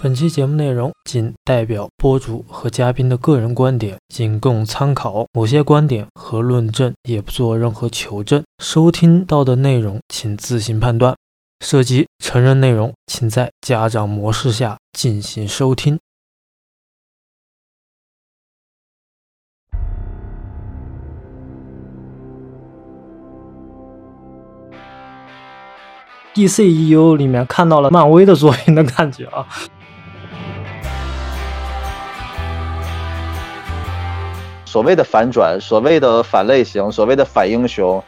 本期节目内容仅代表播主和嘉宾的个人观点，仅供参考。某些观点和论证也不做任何求证。收听到的内容请自行判断。涉及成人内容，请在家长模式下进行收听。DCEU 里面看到了漫威的作品的感觉啊。所谓的反转，所谓的反类型，所谓的反英雄，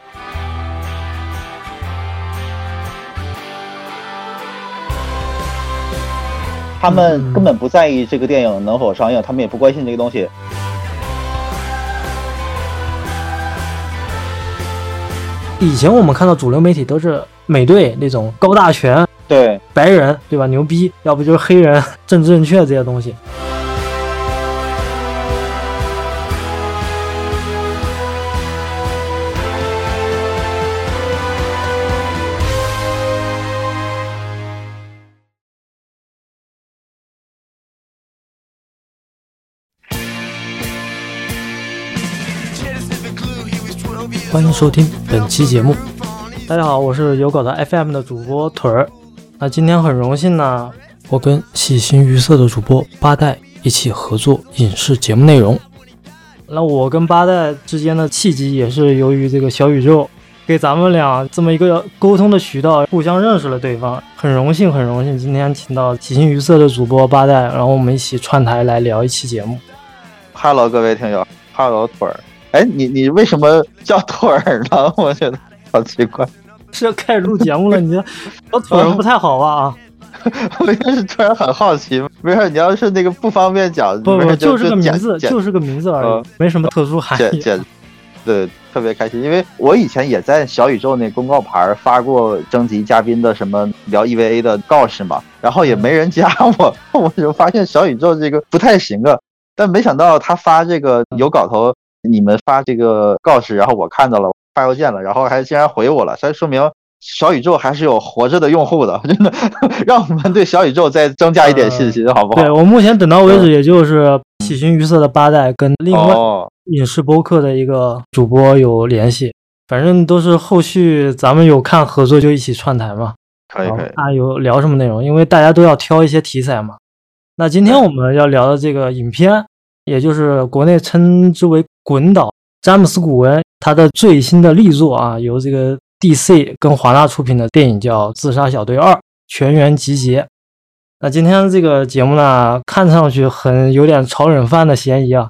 他们根本不在意这个电影能否上映，他们也不关心这个东西。以前我们看到主流媒体都是美队那种高大全，对白人对吧？牛逼，要不就是黑人政治正确这些东西。欢迎收听本期节目。大家好，我是有狗的 FM 的主播腿儿。那今天很荣幸呢，我跟喜形于色的主播八代一起合作影视节目内容。那我跟八代之间的契机也是由于这个小宇宙给咱们俩这么一个沟通的渠道，互相认识了对方。很荣幸，很荣幸，今天请到喜形于色的主播八代，然后我们一起串台来聊一期节目。Hello，各位听友，Hello，腿儿。哎，你你为什么叫腿儿呢？我觉得好奇怪。是要开始录节目了？你这我 腿儿不太好吧？啊，我就是突然很好奇。没事，你要是那个不方便讲，不不，就是个名字，就是个名字而已，没什么特殊含义。简对，特别开心，因为我以前也在小宇宙那公告牌发过征集嘉宾的什么聊 EVA 的告示嘛，然后也没人加我，我就发现小宇宙这个不太行啊。但没想到他发这个有搞头。你们发这个告示，然后我看到了发邮件了，然后还竟然回我了，所以说明小宇宙还是有活着的用户的，真的，让我们对小宇宙再增加一点信心，好不好？对我目前等到为止，也就是喜形于色的八代跟另外影视播客的一个主播有联系，反正都是后续咱们有看合作就一起串台嘛，可以可以。啊，有聊什么内容？因为大家都要挑一些题材嘛。那今天我们要聊的这个影片。也就是国内称之为“滚导”，詹姆斯·古文他的最新的力作啊，由这个 DC 跟华纳出品的电影叫《自杀小队二：全员集结》。那今天这个节目呢，看上去很有点炒冷饭的嫌疑啊，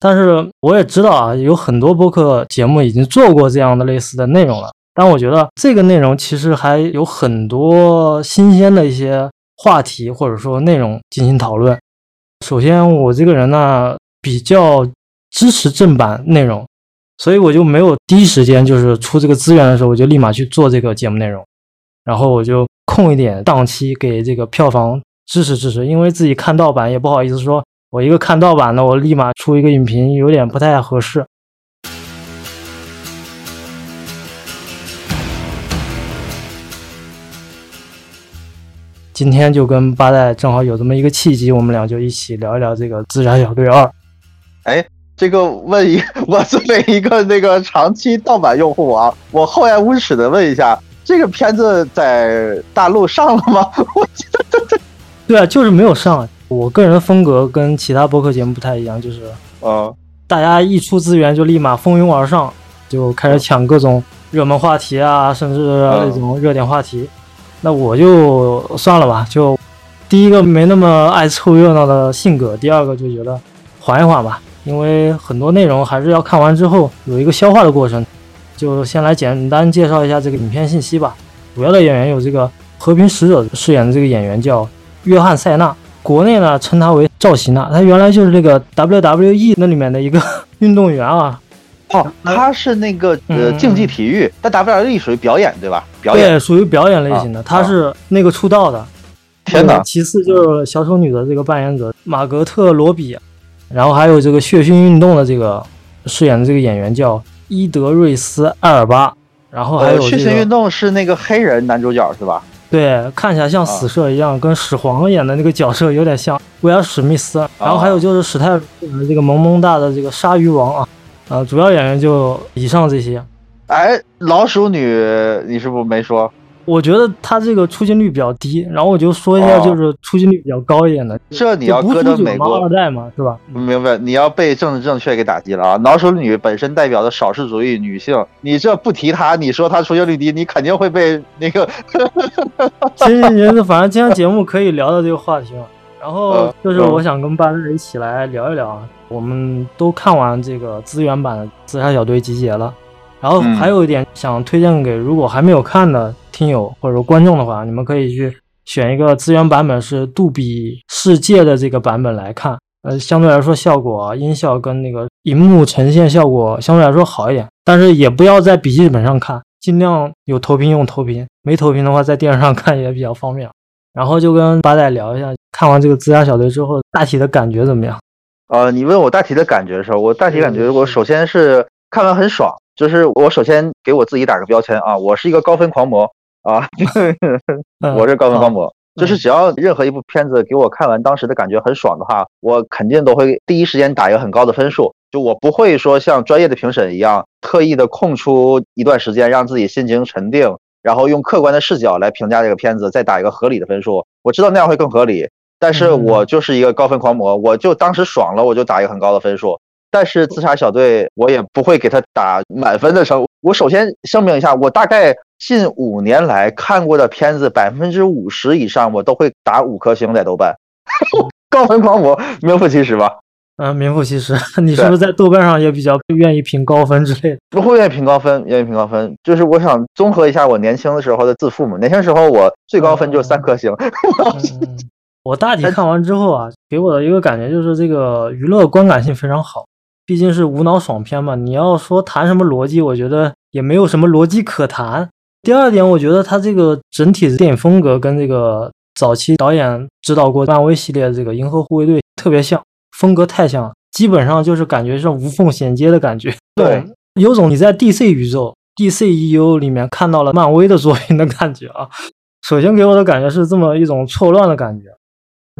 但是我也知道啊，有很多播客节目已经做过这样的类似的内容了。但我觉得这个内容其实还有很多新鲜的一些话题或者说内容进行讨论。首先，我这个人呢比较支持正版内容，所以我就没有第一时间就是出这个资源的时候，我就立马去做这个节目内容，然后我就空一点档期给这个票房支持支持，因为自己看盗版也不好意思说，我一个看盗版的，我立马出一个影评有点不太合适。今天就跟八代正好有这么一个契机，我们俩就一起聊一聊这个《自杀小队二》。哎，这个问一，我作为一个那个长期盗版用户啊，我厚颜无耻的问一下，这个片子在大陆上了吗？我记得，对啊，就是没有上。我个人风格跟其他播客节目不太一样，就是，呃，大家一出资源就立马蜂拥而上，就开始抢各种热门话题啊，甚至那种热点话题。那我就算了吧，就第一个没那么爱凑热闹的性格，第二个就觉得缓一缓吧，因为很多内容还是要看完之后有一个消化的过程。就先来简单介绍一下这个影片信息吧。主要的演员有这个和平使者饰演的这个演员叫约翰·塞纳，国内呢称他为赵希娜，他原来就是这个 WWE 那里面的一个运动员啊。哦，他是那个呃竞技体育，但 WWE 属于表演对吧？表演对，属于表演类型的。他是那个出道的。天哪！其次就是小丑女的这个扮演者马格特罗比，然后还有这个血腥运动的这个饰演的这个演员叫伊德瑞斯艾尔巴，然后还有血腥运动是那个黑人男主角是吧？对，看起来像死射一样，跟史皇演的那个角色有点像威尔史密斯。然后还有就是史泰龙的这个萌萌哒的这个鲨鱼王啊，呃，主要演员就以上这些。哎，老鼠女，你是不是没说？我觉得他这个出镜率比较低，然后我就说一下，就是出镜率比较高一点的。这你要搁到美国二代嘛，是吧？明白？你要被政治正确给打击了啊！老手女本身代表的少数族裔女性，你这不提她，你说她出镜率低，你肯定会被那个。行行行，反正今天节目可以聊到这个话题嘛。然后就是我想跟八日一起来聊一聊啊，我们都看完这个资源版的《自杀小队集结》了。然后还有一点想推荐给如果还没有看的听友或者说观众的话，你们可以去选一个资源版本是杜比世界的这个版本来看，呃，相对来说效果、音效跟那个荧幕呈现效果相对来说好一点。但是也不要在笔记本上看，尽量有投屏用投屏，没投屏的话在电视上看也比较方便。然后就跟八代聊一下，看完这个自杀小队之后大体的感觉怎么样？呃，你问我大体的感觉的时候，我大体感觉我首先是看完很爽。就是我首先给我自己打个标签啊，我是一个高分狂魔啊，我是高分狂魔。就是只要任何一部片子给我看完当时的感觉很爽的话，我肯定都会第一时间打一个很高的分数。就我不会说像专业的评审一样，特意的空出一段时间让自己心情沉定，然后用客观的视角来评价这个片子，再打一个合理的分数。我知道那样会更合理，但是我就是一个高分狂魔，我就当时爽了，我就打一个很高的分数。但是自杀小队，我也不会给他打满分的成。我首先声明一下，我大概近五年来看过的片子，百分之五十以上我都会打五颗星在豆瓣。高分狂魔，名副其实吧？嗯，名副其实。你是不是在豆瓣上也比较愿意评高分之类的？不会愿意评高分，愿意评高分，就是我想综合一下我年轻的时候的自负嘛。年轻时候我最高分就是三颗星。我大体看完之后啊，给我的一个感觉就是这个娱乐观感性非常好。毕竟是无脑爽片嘛，你要说谈什么逻辑，我觉得也没有什么逻辑可谈。第二点，我觉得它这个整体的电影风格跟这个早期导演指导过漫威系列的这个《银河护卫队》特别像，风格太像了，基本上就是感觉是无缝衔接的感觉。对，有种你在 DC 宇宙、DCEU 里面看到了漫威的作品的感觉啊。首先给我的感觉是这么一种错乱的感觉。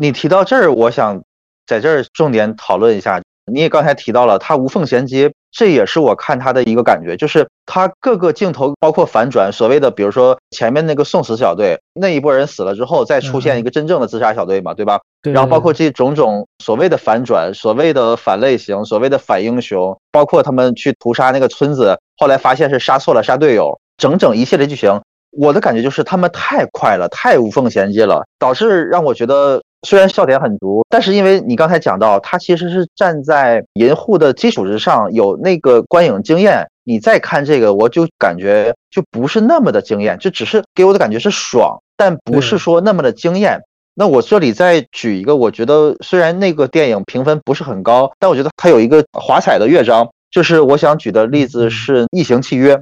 你提到这儿，我想在这儿重点讨论一下。你也刚才提到了，它无缝衔接，这也是我看他的一个感觉，就是他各个镜头包括反转，所谓的比如说前面那个送死小队那一波人死了之后，再出现一个真正的自杀小队嘛，对吧？然后包括这种种所谓的反转，所谓的反类型，所谓的反英雄，包括他们去屠杀那个村子，后来发现是杀错了，杀队友，整整一系列剧情，我的感觉就是他们太快了，太无缝衔接了，导致让我觉得。虽然笑点很足，但是因为你刚才讲到，它其实是站在银护的基础之上，有那个观影经验。你再看这个，我就感觉就不是那么的惊艳，就只是给我的感觉是爽，但不是说那么的惊艳。那我这里再举一个，我觉得虽然那个电影评分不是很高，但我觉得它有一个华彩的乐章，就是我想举的例子是《异形契约》，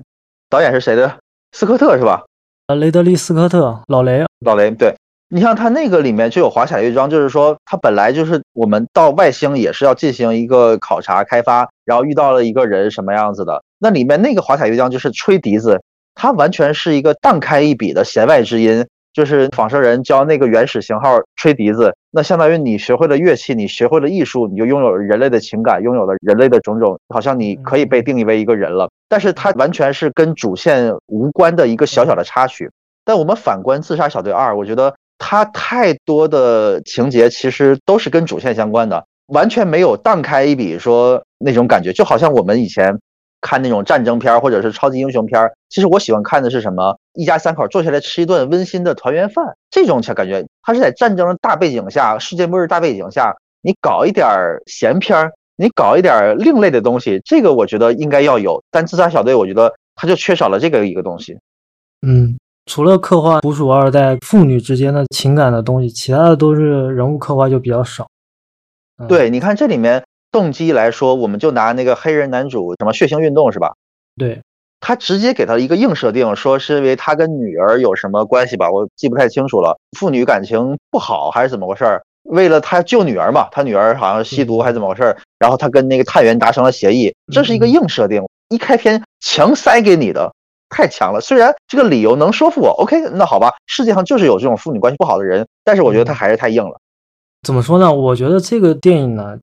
导演是谁的？斯科特是吧？呃，雷德利·斯科特，老雷，老雷，对。你像它那个里面就有华彩乐章，就是说它本来就是我们到外星也是要进行一个考察开发，然后遇到了一个人什么样子的，那里面那个华彩乐章就是吹笛子，它完全是一个荡开一笔的弦外之音，就是仿生人教那个原始型号吹笛子，那相当于你学会了乐器，你学会了艺术，你就拥有了人类的情感，拥有了人类的种种，好像你可以被定义为一个人了。但是它完全是跟主线无关的一个小小的插曲。但我们反观《自杀小队二》，我觉得。它太多的情节其实都是跟主线相关的，完全没有荡开一笔说那种感觉，就好像我们以前看那种战争片或者是超级英雄片其实我喜欢看的是什么？一家三口坐下来吃一顿温馨的团圆饭，这种才感觉。它是在战争的大背景下，世界末日大背景下，你搞一点闲片，你搞一点另类的东西，这个我觉得应该要有。但自杀小队，我觉得它就缺少了这个一个东西。嗯。除了刻画捕鼠二代父女之间的情感的东西，其他的都是人物刻画就比较少。对，你看这里面动机来说，我们就拿那个黑人男主什么血腥运动是吧？对，他直接给他一个硬设定，说是因为他跟女儿有什么关系吧？我记不太清楚了，父女感情不好还是怎么回事儿？为了他救女儿嘛，他女儿好像吸毒还是怎么回事儿？然后他跟那个探员达成了协议，这是一个硬设定，一开篇强塞给你的。太强了。虽然这个理由能说服我，OK，那好吧，世界上就是有这种父女关系不好的人，但是我觉得他还是太硬了。怎么说呢？我觉得这个电影呢，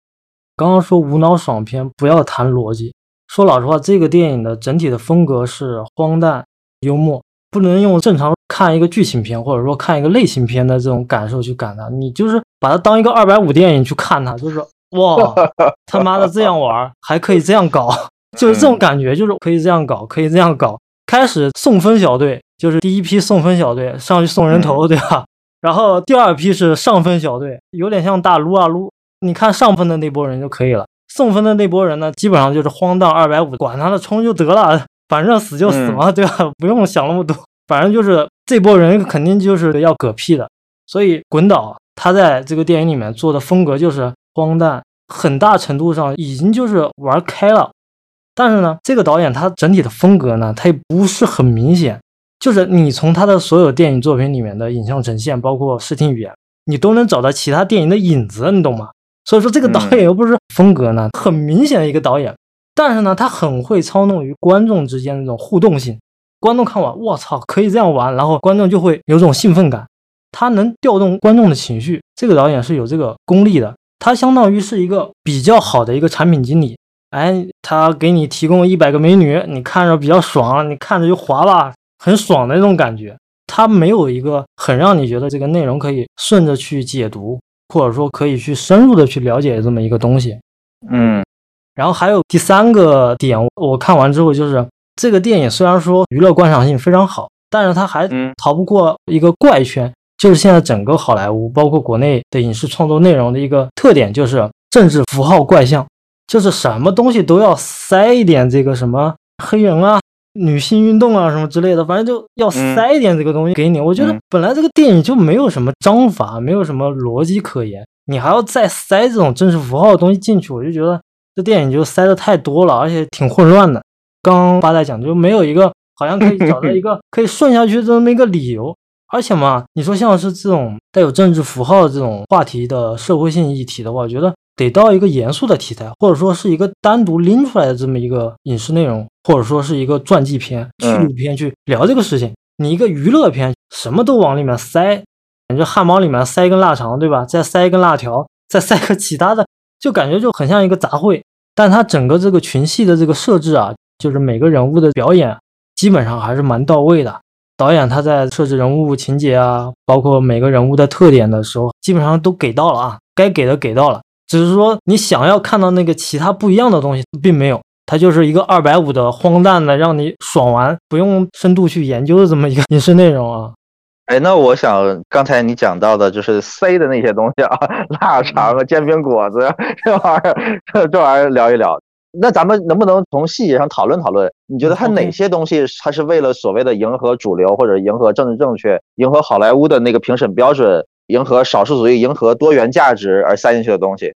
刚刚说无脑爽片，不要谈逻辑。说老实话，这个电影的整体的风格是荒诞幽默，不能用正常看一个剧情片或者说看一个类型片的这种感受去感它。你就是把它当一个二百五电影去看它，就是哇，他妈的这样玩还可以这样搞。就是这种感觉，就是可以这样搞，可以这样搞。开始送分小队，就是第一批送分小队上去送人头，对吧？然后第二批是上分小队，有点像大撸啊撸。你看上分的那波人就可以了，送分的那波人呢，基本上就是荒诞二百五，管他的，冲就得了，反正死就死嘛，对吧？不用想那么多，反正就是这波人肯定就是要嗝屁的。所以滚导他在这个电影里面做的风格就是荒诞，很大程度上已经就是玩开了。但是呢，这个导演他整体的风格呢，他也不是很明显，就是你从他的所有电影作品里面的影像呈现，包括视听语言，你都能找到其他电影的影子，你懂吗？所以说这个导演又不是风格呢，很明显的一个导演，但是呢，他很会操弄于观众之间的这种互动性，观众看完，我操，可以这样玩，然后观众就会有种兴奋感，他能调动观众的情绪，这个导演是有这个功力的，他相当于是一个比较好的一个产品经理。哎，他给你提供一百个美女，你看着比较爽，你看着就滑吧，很爽的那种感觉。他没有一个很让你觉得这个内容可以顺着去解读，或者说可以去深入的去了解这么一个东西。嗯，然后还有第三个点，我看完之后就是这个电影虽然说娱乐观赏性非常好，但是它还逃不过一个怪圈，就是现在整个好莱坞，包括国内的影视创作内容的一个特点，就是政治符号怪象。就是什么东西都要塞一点这个什么黑人啊、女性运动啊什么之类的，反正就要塞一点这个东西给你。我觉得本来这个电影就没有什么章法，没有什么逻辑可言，你还要再塞这种政治符号的东西进去，我就觉得这电影就塞的太多了，而且挺混乱的。刚刚八代讲就没有一个好像可以找到一个 可以顺下去这么一个理由，而且嘛，你说像是这种带有政治符号的这种话题的社会性议题的话，我觉得。得到一个严肃的题材，或者说是一个单独拎出来的这么一个影视内容，或者说是一个传记片、纪录片去聊这个事情。你一个娱乐片，什么都往里面塞，感觉汉堡里面塞一根腊肠，对吧？再塞一根辣条，再塞个其他的，就感觉就很像一个杂烩。但它整个这个群戏的这个设置啊，就是每个人物的表演，基本上还是蛮到位的。导演他在设置人物情节啊，包括每个人物的特点的时候，基本上都给到了啊，该给的给到了。只是说你想要看到那个其他不一样的东西，并没有，它就是一个二百五的荒诞的，让你爽完，不用深度去研究的这么一个 影视内容啊。哎，那我想刚才你讲到的就是塞的那些东西啊，腊肠啊、煎饼果子 这玩意儿，这玩意儿聊一聊。那咱们能不能从细节上讨论讨论？你觉得它哪些东西它是为了所谓的迎合主流或者迎合政治正确、迎合好莱坞的那个评审标准、迎合少数主义、迎合多元价值而塞进去的东西？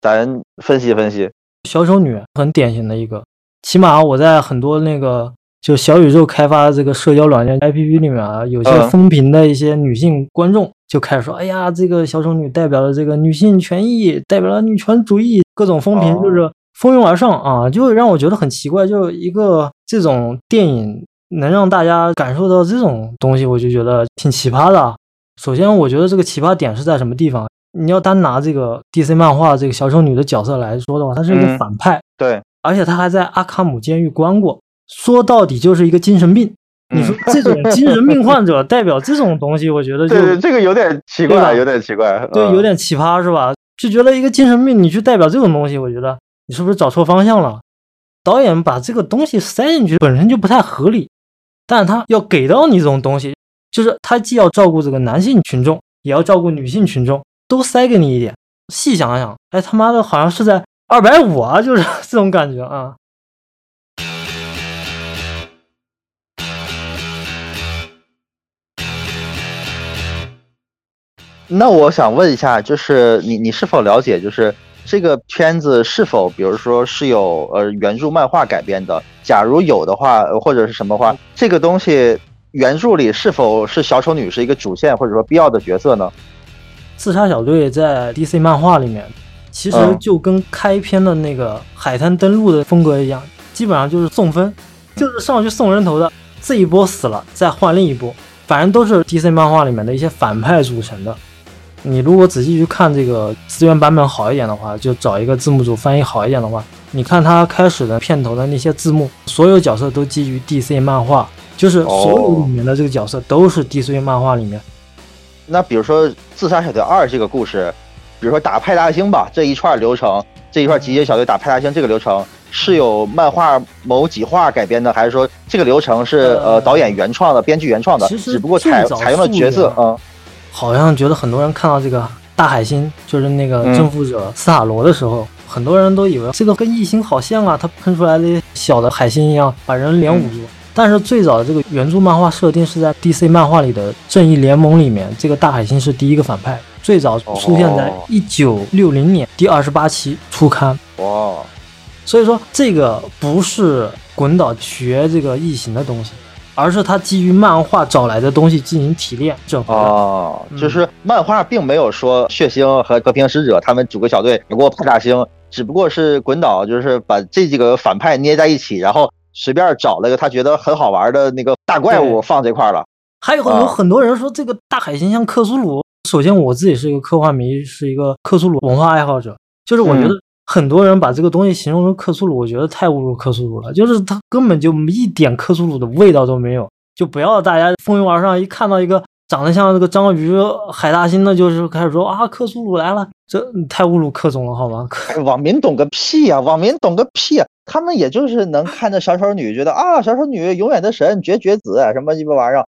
咱分析分析，小丑女很典型的一个，起码我在很多那个就小宇宙开发的这个社交软件 APP 里面啊，有些风评的一些女性观众就开始说，哎呀，这个小丑女代表了这个女性权益，代表了女权主义，各种风评就是蜂拥而上啊，就让我觉得很奇怪，就一个这种电影能让大家感受到这种东西，我就觉得挺奇葩的。首先，我觉得这个奇葩点是在什么地方？你要单拿这个 DC 漫画这个小丑女的角色来说的话，她是一个反派，对，而且她还在阿卡姆监狱关过，说到底就是一个精神病。你说这种 精神病患者代表这种东西，我觉得就这个有点奇怪，有点奇怪，对，有点奇葩是吧？就觉得一个精神病，你去代表这种东西，我觉得你是不是找错方向了？导演把这个东西塞进去本身就不太合理，但他要给到你这种东西，就是他既要照顾这个男性群众，也要照顾女性群众。都塞给你一点，细想想，哎他妈的，好像是在二百五啊，就是这种感觉啊。那我想问一下，就是你你是否了解，就是这个片子是否，比如说是有呃原著漫画改编的？假如有的话，或者是什么话，这个东西原著里是否是小丑女是一个主线或者说必要的角色呢？自杀小队在 DC 漫画里面，其实就跟开篇的那个海滩登陆的风格一样，基本上就是送分，就是上去送人头的。这一波死了，再换另一波，反正都是 DC 漫画里面的一些反派组成的。你如果仔细去看这个资源版本好一点的话，就找一个字幕组翻译好一点的话，你看它开始的片头的那些字幕，所有角色都基于 DC 漫画，就是所有里面的这个角色都是 DC 漫画里面。那比如说《自杀小队二》这个故事，比如说打派大星吧，这一串流程，这一串集结小队打派大星这个流程，是有漫画某几话改编的，还是说这个流程是呃导演原创的、编剧原创的？只不过采采用了角色，嗯。好像觉得很多人看到这个大海星，就是那个征服者斯塔罗的时候，很多人都以为这个跟异形好像啊，它喷出来的小的海星一样，把人脸捂住。但是最早的这个原著漫画设定是在 DC 漫画里的正义联盟里面，这个大海星是第一个反派，最早出现在一九六零年第二十八期初刊。哇，所以说这个不是滚岛学这个异形的东西。而是他基于漫画找来的东西进行提炼整合哦，就是漫画并没有说血腥和和平使者他们组个小队打过派大星，只不过是滚岛就是把这几个反派捏在一起，然后随便找了个他觉得很好玩的那个大怪物放这块了。还有有很多人说这个大海星像克苏鲁。首先我自己是一个科幻迷，是一个克苏鲁文化爱好者，就是我觉得。很多人把这个东西形容成克苏鲁，我觉得太侮辱克苏鲁了。就是它根本就一点克苏鲁的味道都没有。就不要大家蜂拥而上，一看到一个长得像这个章鱼海大星的，就是开始说啊克苏鲁来了，这太侮辱克总了，好吗？网民懂个屁呀！网民懂个屁呀！他们也就是能看着小丑女，觉得啊小丑女永远的神绝绝子什么鸡巴玩意儿，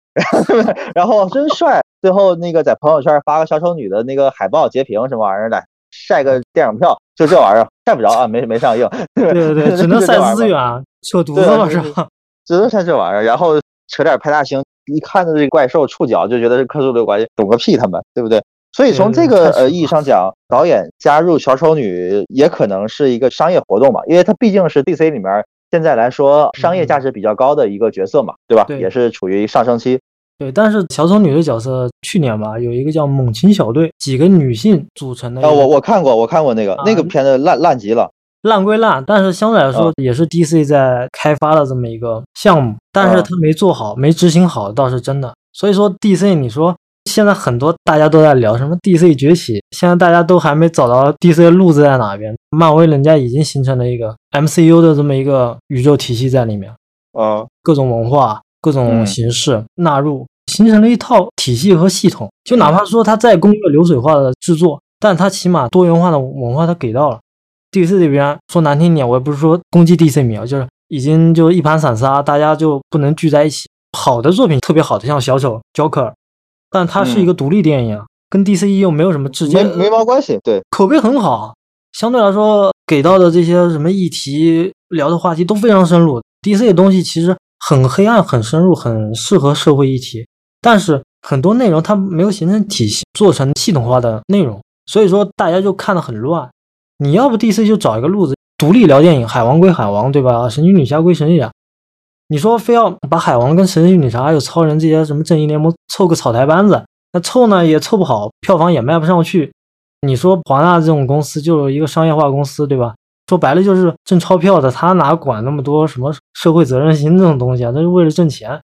然后真帅。最后那个在朋友圈发个小丑女的那个海报截屏什么玩意儿的。晒个电影票，就这玩意儿晒不着啊，没没上映。对对对，只能晒资源，扯犊子了是吧？只能晒这玩意儿，然后扯点派大星，一看到这怪兽触角就觉得是克苏鲁关系，懂个屁他们，对不对？所以从这个呃意义上讲，导演加入小丑女也可能是一个商业活动嘛，因为它毕竟是 DC 里面现在来说商业价值比较高的一个角色嘛，对吧？也是处于上升期。对，但是小丑女的角色去年吧，有一个叫猛禽小队，几个女性组成的。啊，我我看过，我看过那个那个片子烂烂极了，烂归烂，但是相对来说也是 DC 在开发的这么一个项目，但是他没做好，没执行好倒是真的。所以说 DC，你说现在很多大家都在聊什么 DC 崛起，现在大家都还没找到 DC 的路子在哪边。漫威人家已经形成了一个 MCU 的这么一个宇宙体系在里面，啊，各种文化。各种形式纳入，形成了一套体系和系统。就哪怕说它再工业流水化的制作，但它起码多元化的文化它给到了。DC 这边说难听点，我也不是说攻击 DC 迷啊，就是已经就一盘散沙，大家就不能聚在一起。好的作品特别好的，像小丑 Joker，但它是一个独立电影，跟 DC 又没有什么直接没毛关系。对，口碑很好，相对来说给到的这些什么议题聊的话题都非常深入。DC 的东西其实。很黑暗，很深入，很适合社会议题，但是很多内容它没有形成体系，做成系统化的内容，所以说大家就看得很乱。你要不 DC 就找一个路子，独立聊电影，海王归海王，对吧？神奇女侠归神奇侠。你说非要把海王跟神奇女侠还有超人这些什么正义联盟凑个草台班子，那凑呢也凑不好，票房也卖不上去。你说华纳这种公司就是一个商业化公司，对吧？说白了就是挣钞票的，他哪管那么多什么社会责任心这种东西啊？他是为了挣钱。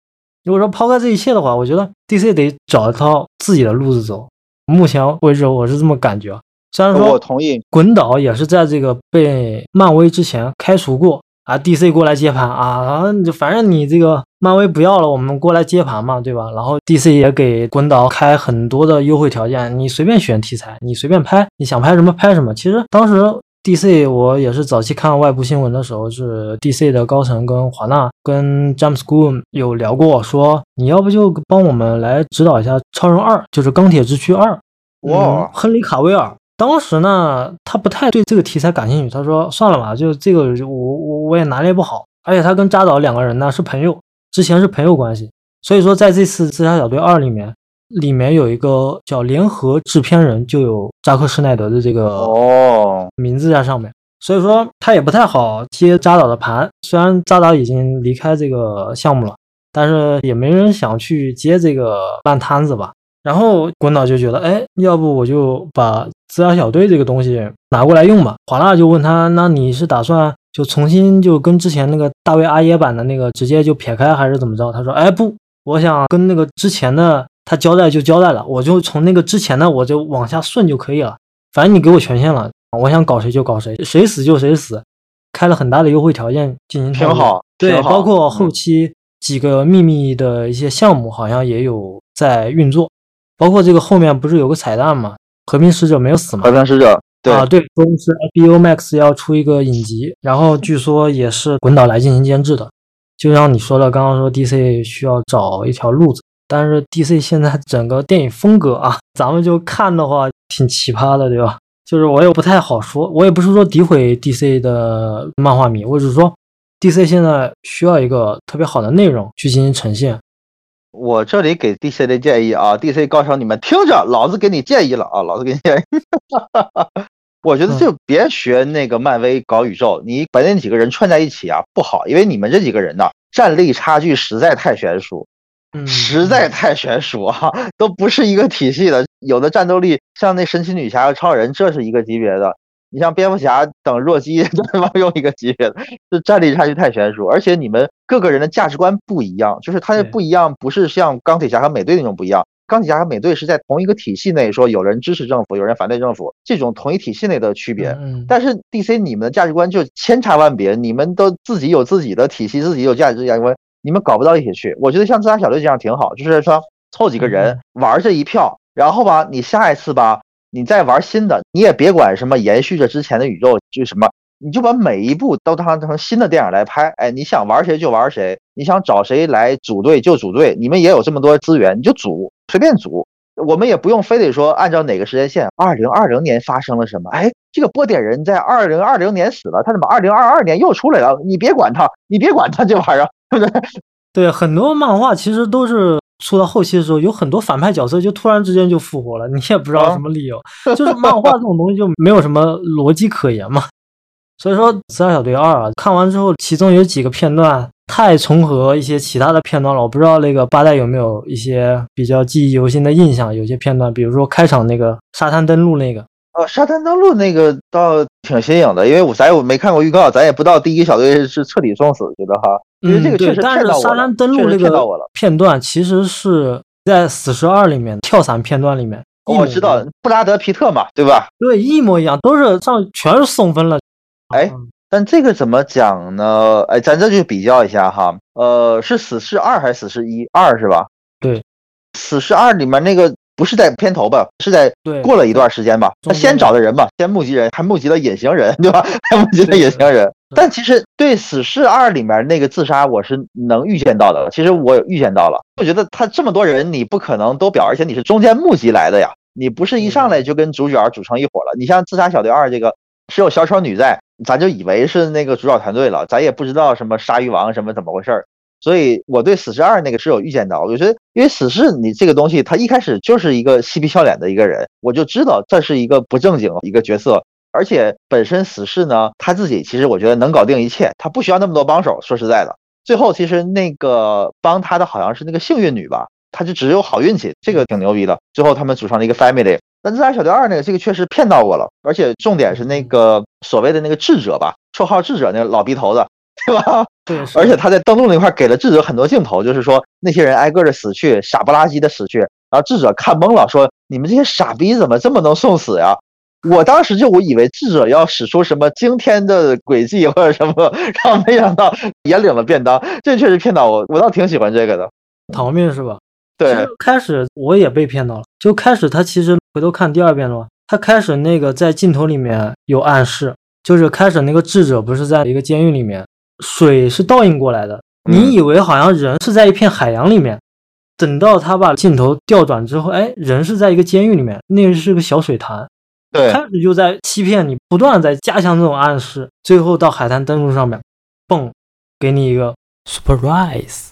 如果说抛开这一切的话，我觉得 DC 得找一套自己的路子走。目前为止，我是这么感觉。虽然说我同意，滚岛也是在这个被漫威之前开除过啊，DC 过来接盘啊，就反正你这个漫威不要了，我们过来接盘嘛，对吧？然后 DC 也给滚导开很多的优惠条件，你随便选题材，你随便拍，你想拍什么拍什么。其实当时。DC，我也是早期看外部新闻的时候，是 DC 的高层跟华纳、跟詹姆斯·古恩有聊过，说你要不就帮我们来指导一下《超人二》，就是《钢铁之躯二》。哇，亨利·卡维尔当时呢，他不太对这个题材感兴趣，他说算了吧，就这个我我我也拿捏不好，而且他跟扎导两个人呢是朋友，之前是朋友关系，所以说在这次《自杀小队二》里面。里面有一个叫联合制片人，就有扎克施耐德的这个哦名字在上面，所以说他也不太好接扎导的盘。虽然扎导已经离开这个项目了，但是也没人想去接这个烂摊子吧。然后滚导就觉得，哎，要不我就把自杀小队这个东西拿过来用吧。华纳就问他，那你是打算就重新就跟之前那个大卫阿耶版的那个直接就撇开还是怎么着？他说，哎不，我想跟那个之前的他交代就交代了，我就从那个之前的我就往下顺就可以了，反正你给我权限了，我想搞谁就搞谁，谁死就谁死，开了很大的优惠条件进行挺好，对，包括后期几个秘密的一些项目好像也有在运作，包括这个后面不是有个彩蛋嘛？和平使者没有死吗？和平使者。啊，对，说是 HBO Max 要出一个影集，然后据说也是滚导来进行监制的。就像你说的，刚刚说 DC 需要找一条路子，但是 DC 现在整个电影风格啊，咱们就看的话挺奇葩的，对吧？就是我也不太好说，我也不是说诋毁 DC 的漫画迷，我只是说 DC 现在需要一个特别好的内容去进行呈现。我这里给 DC 的建议啊，DC 高手你们听着，老子给你建议了啊，老子给你建议。我觉得就别学那个漫威搞宇宙，你把那几个人串在一起啊不好，因为你们这几个人呢战力差距实在太悬殊，实在太悬殊啊，都不是一个体系的。有的战斗力像那神奇女侠和超人，这是一个级别的；你像蝙蝠侠等弱鸡，对吧？用一个级别的，这战力差距太悬殊。而且你们各个人的价值观不一样，就是他的不一样，不是像钢铁侠和美队那种不一样。钢铁侠和美队是在同一个体系内，说有人支持政府，有人反对政府，这种同一体系内的区别。但是 DC 你们的价值观就千差万别，你们都自己有自己的体系，自己有价值观，你们搞不到一起去。我觉得像自杀小队这样挺好，就是说凑几个人玩这一票，然后吧，你下一次吧，你再玩新的，你也别管什么延续着之前的宇宙，就什么。你就把每一部都当成新的电影来拍，哎，你想玩谁就玩谁，你想找谁来组队就组队，你们也有这么多资源，你就组，随便组，我们也不用非得说按照哪个时间线。二零二零年发生了什么？哎，这个波点人在二零二零年死了，他怎么二零二二年又出来了？你别管他，你别管他这玩意儿，对不对？对，很多漫画其实都是出到后期的时候，有很多反派角色就突然之间就复活了，你也不知道什么理由，就是漫画这种东西就没有什么逻辑可言嘛。所以说《自杀小队二》啊，看完之后，其中有几个片段太重合一些其他的片段了。我不知道那个八代有没有一些比较记忆犹新的印象。有些片段，比如说开场那个沙滩登陆那个，哦，沙滩登陆那个倒挺新颖的，因为我咱也没看过预告，咱也不知道第一小队是彻底送死，觉得哈。因为这个确实但是沙滩登陆那个片段其实是在《死侍二》里面跳伞片段里面。我知道布拉德皮特嘛，对吧？对，一模一样，都是上全是送分了。哎，但这个怎么讲呢？哎，咱这就比较一下哈。呃，是死侍二还是死侍一？二是吧？对，死侍二里面那个不是在片头吧？是在过了一段时间吧？他先找的人吧，先目击人，还目击了隐形人，对吧？还目击了隐形人。但其实对死侍二里面那个自杀，我是能预见到的。其实我预见到了，我觉得他这么多人，你不可能都表，而且你是中间募集来的呀，你不是一上来就跟主角组成一伙了。你像自杀小队二这个是有小丑女在。咱就以为是那个主角团队了，咱也不知道什么鲨鱼王什么怎么回事儿，所以我对死侍二那个是有预见到，我觉得因为死侍你这个东西，他一开始就是一个嬉皮笑脸的一个人，我就知道这是一个不正经一个角色，而且本身死侍呢他自己其实我觉得能搞定一切，他不需要那么多帮手。说实在的，最后其实那个帮他的好像是那个幸运女吧，她就只有好运气，这个挺牛逼的。最后他们组成了一个 family。但自杀小队二那个，这个确实骗到我了，而且重点是那个所谓的那个智者吧，绰号智者那个老逼头子，对吧？对。而且他在登陆那块给了智者很多镜头，就是说那些人挨个的死去，傻不拉几的死去，然后智者看懵了，说你们这些傻逼怎么这么能送死呀？我当时就我以为智者要使出什么惊天的诡计或者什么，然后没想到也领了便当，这确实骗到我，我倒挺喜欢这个的，逃命是吧？对。开始我也被骗到了，就开始他其实。回头看第二遍的话，他开始那个在镜头里面有暗示，就是开始那个智者不是在一个监狱里面，水是倒映过来的，你以为好像人是在一片海洋里面，等到他把镜头调转之后，哎，人是在一个监狱里面，那个是个小水潭，对，开始就在欺骗你，不断在加强这种暗示，最后到海滩登陆上面，蹦，给你一个 surprise，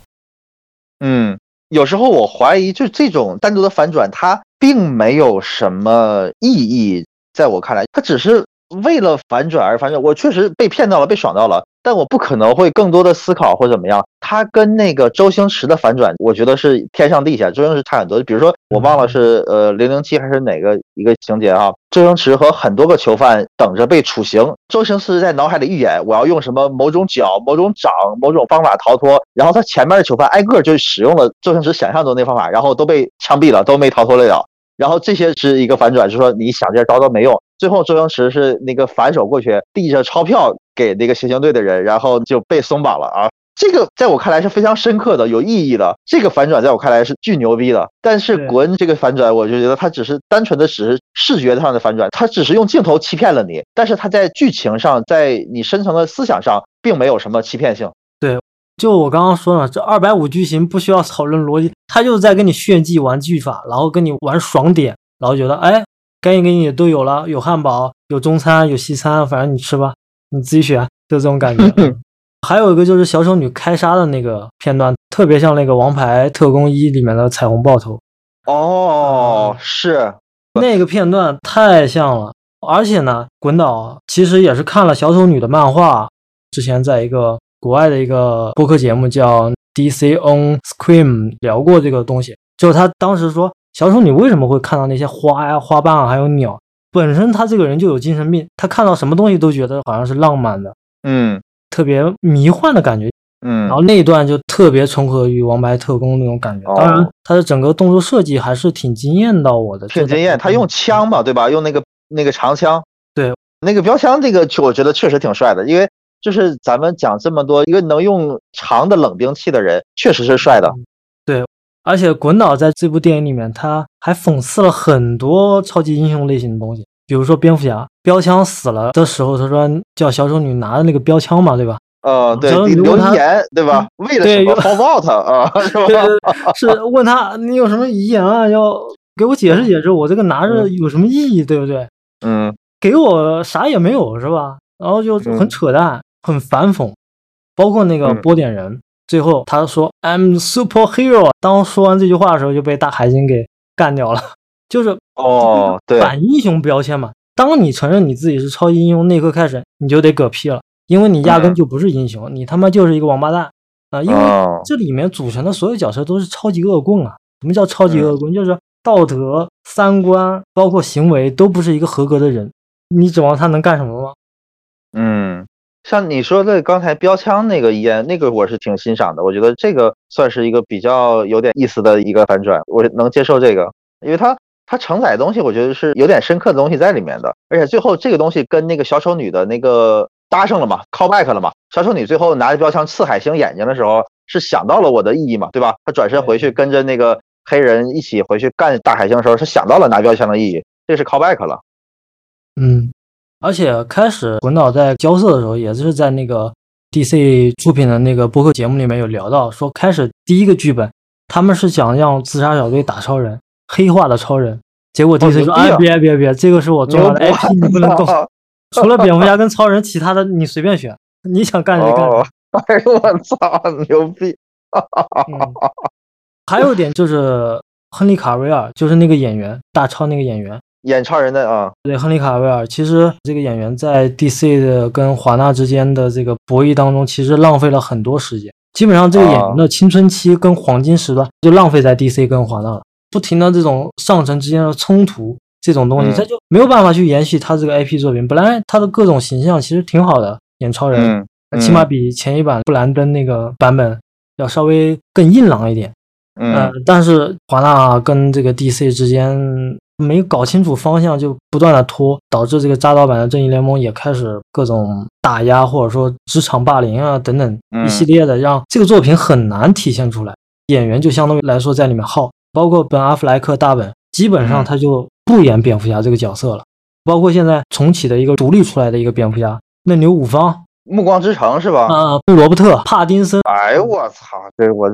嗯，有时候我怀疑就这种单独的反转，它。并没有什么意义，在我看来，它只是为了反转而反转。我确实被骗到了，被爽到了，但我不可能会更多的思考或怎么样。他跟那个周星驰的反转，我觉得是天上地下。周星驰差很多，比如说我忘了是呃零零七还是哪个一个情节啊，周星驰和很多个囚犯等着被处刑，周星驰在脑海里预演我要用什么某种脚、某种掌、某种方法逃脱，然后他前面的囚犯挨个就使用了周星驰想象中那方法，然后都被枪毙了，都没逃脱得了。然后这些是一个反转，就是说你想这招都没用。最后周星驰是那个反手过去递着钞票给那个行刑队的人，然后就被松绑了啊。这个在我看来是非常深刻的、有意义的。这个反转在我看来是巨牛逼的。但是对古恩这个反转，我就觉得他只是单纯的只是视觉上的反转，他只是用镜头欺骗了你，但是他在剧情上，在你深层的思想上，并没有什么欺骗性。对就我刚刚说了，这二百五剧情不需要讨论逻辑，他就是在跟你炫技玩技法，然后跟你玩爽点，然后觉得哎，该给你的都有了，有汉堡，有中餐，有西餐，反正你吃吧，你自己选，就这种感觉。嗯还有一个就是小丑女开杀的那个片段，特别像那个《王牌特工一》里面的彩虹爆头，哦，是，那个片段太像了。而且呢，滚导其实也是看了小丑女的漫画，之前在一个国外的一个播客节目叫 DC on Scream 聊过这个东西。就是他当时说，小丑女为什么会看到那些花呀、花瓣啊，还有鸟？本身他这个人就有精神病，他看到什么东西都觉得好像是浪漫的，嗯特别迷幻的感觉。嗯然后那一段就特别重合于《王牌特工》那种感觉。哦当然，他的整个动作设计还是挺惊艳到我的，挺惊艳。他用枪嘛，对吧？用那个那个长枪，对，那个标枪，这个我觉得确实挺帅的，因为就是咱们讲这么多，一个能用长的冷兵器的人，确实是帅的。对而且滚导在这部电影里面，他还讽刺了很多超级英雄类型的东西，比如说蝙蝠侠标枪死了的时候，他说叫小丑女拿的那个标枪嘛，对吧？呃，对留言，对吧？为了什么对有？How about 啊？是吧？是问他你有什么遗言啊？要给我解释解释，我这个拿着有什么意义，对不对？嗯给我啥也没有是吧？然后就很嗯扯淡，很反讽，包括那个嗯波点人，最后他说 I'm superhero，当说完这句话的时候就被大海星给干掉了，就是哦，对，反英雄标签嘛。当你承认你自己是超级英雄那一刻开始，你就得嗝屁了，因为你压根嗯就不是英雄，你他妈就是一个王八蛋啊、因为哦这里面组成的所有角色都是超级恶棍啊！什么叫超级嗯恶棍？就是道德、三观，包括行为都不是一个合格的人，你指望他能干什么吗？嗯，像你说的刚才标枪那个烟，那个我是挺欣赏的，我觉得这个算是一个比较有点意思的一个反转，我能接受这个，因为它它承载的东西，我觉得是有点深刻的东西在里面的，而且最后这个东西跟那个小丑女的那个搭上了嘛，call back 了嘛，小丑女最后拿着标枪刺海星眼睛的时候，是想到了我的意义嘛，对吧？她转身回去跟着那个黑人一起回去干大海星的时候，是想到了拿标枪的意义，这是 call back 了。嗯，而且开始滚导在交涉的时候，也是在那个 DC 出品的那个播客节目里面有聊到，说开始第一个剧本他们是想让自杀小队打超人，黑化的超人，结果 DC 说，啊哎，别别别，这个是我做的 IP，你不能动。除了蝙蝠侠跟超人，其他的你随便选，你想干谁干 哎呦我操，牛逼！嗯，还有一点就是亨利卡维尔，就是那个演员大超那个演员，演超人的啊，对，亨利卡维尔，其实这个演员在 DC 的跟华纳之间的这个博弈当中，其实浪费了很多时间。基本上这个演员的青春期跟黄金时段就浪费在 DC 跟华纳了，不停的这种上层之间的冲突，这种东西，嗯他就没有办法去延续他这个 IP 作品。本来他的各种形象其实挺好的，演超人，起码比前一版布兰登那个版本要稍微更硬朗一点。呃嗯，但是华纳跟这个 DC 之间没搞清楚方向，就不断的拖，导致这个扎导版的正义联盟也开始各种打压，或者说职场霸凌啊等等嗯一系列的，让这个作品很难体现出来。演员就相当于来说在里面耗，包括本阿弗莱克大本，基本上嗯他就不演蝙蝠侠这个角色了。包括现在重启的一个独立出来的一个蝙蝠侠，那牛五方暮光之城是吧？啊、罗伯特帕丁森，哎呦我操，这我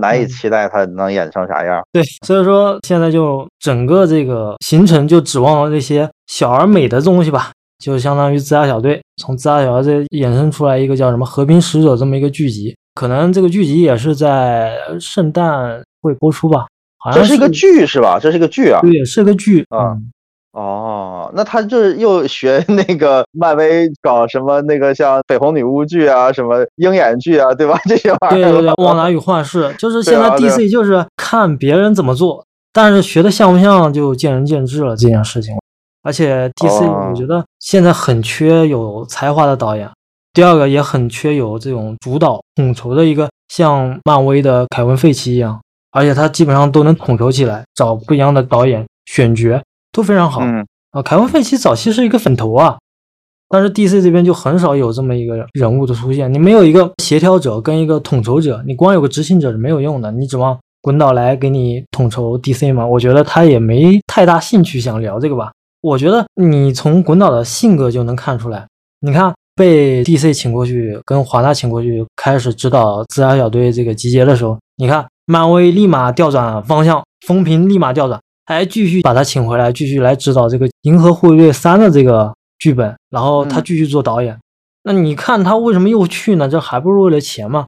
难以嗯期待他能演成啥样。对，所以说现在就整个这个行程就指望这些小而美的东西吧，就相当于自杀小队，从自杀小队衍生出来一个叫什么和平使者这么一个剧集，可能这个剧集也是在圣诞会播出吧，好像这是一个剧是吧？这是一个剧啊。对，是个剧啊嗯哦，那他就是又学 那个漫威搞什么那个像绯红女巫剧啊，什么鹰眼剧啊，对吧？这些玩意儿。对对对，旺达与幻视，就是现在 DC 就是看别人怎么做，但是学的像不像就见仁见智了这件事情。而且 DC 我觉得现在很缺有才华的导演，第二个也很缺有这种主导统筹的一个像漫威的凯文费奇一样，而且他基本上都能统筹起来，找不一样的导演选角。都非常好啊！凯文·费奇早期是一个粉头啊，但是 DC 这边就很少有这么一个人物的出现。你没有一个协调者跟一个统筹者，你光有个执行者是没有用的。你指望滚导来给你统筹 DC 吗？我觉得他也没太大兴趣想聊这个吧。我觉得你从滚导的性格就能看出来。你看被 DC 请过去，跟华纳请过去开始指导自杀小队这个集结的时候，你看漫威立马调转方向，风评立马调转。还继续把他请回来，继续来指导这个《银河护卫队三》的这个剧本，然后他继续做导演。那你看他为什么又去呢？这还不是为了钱吗？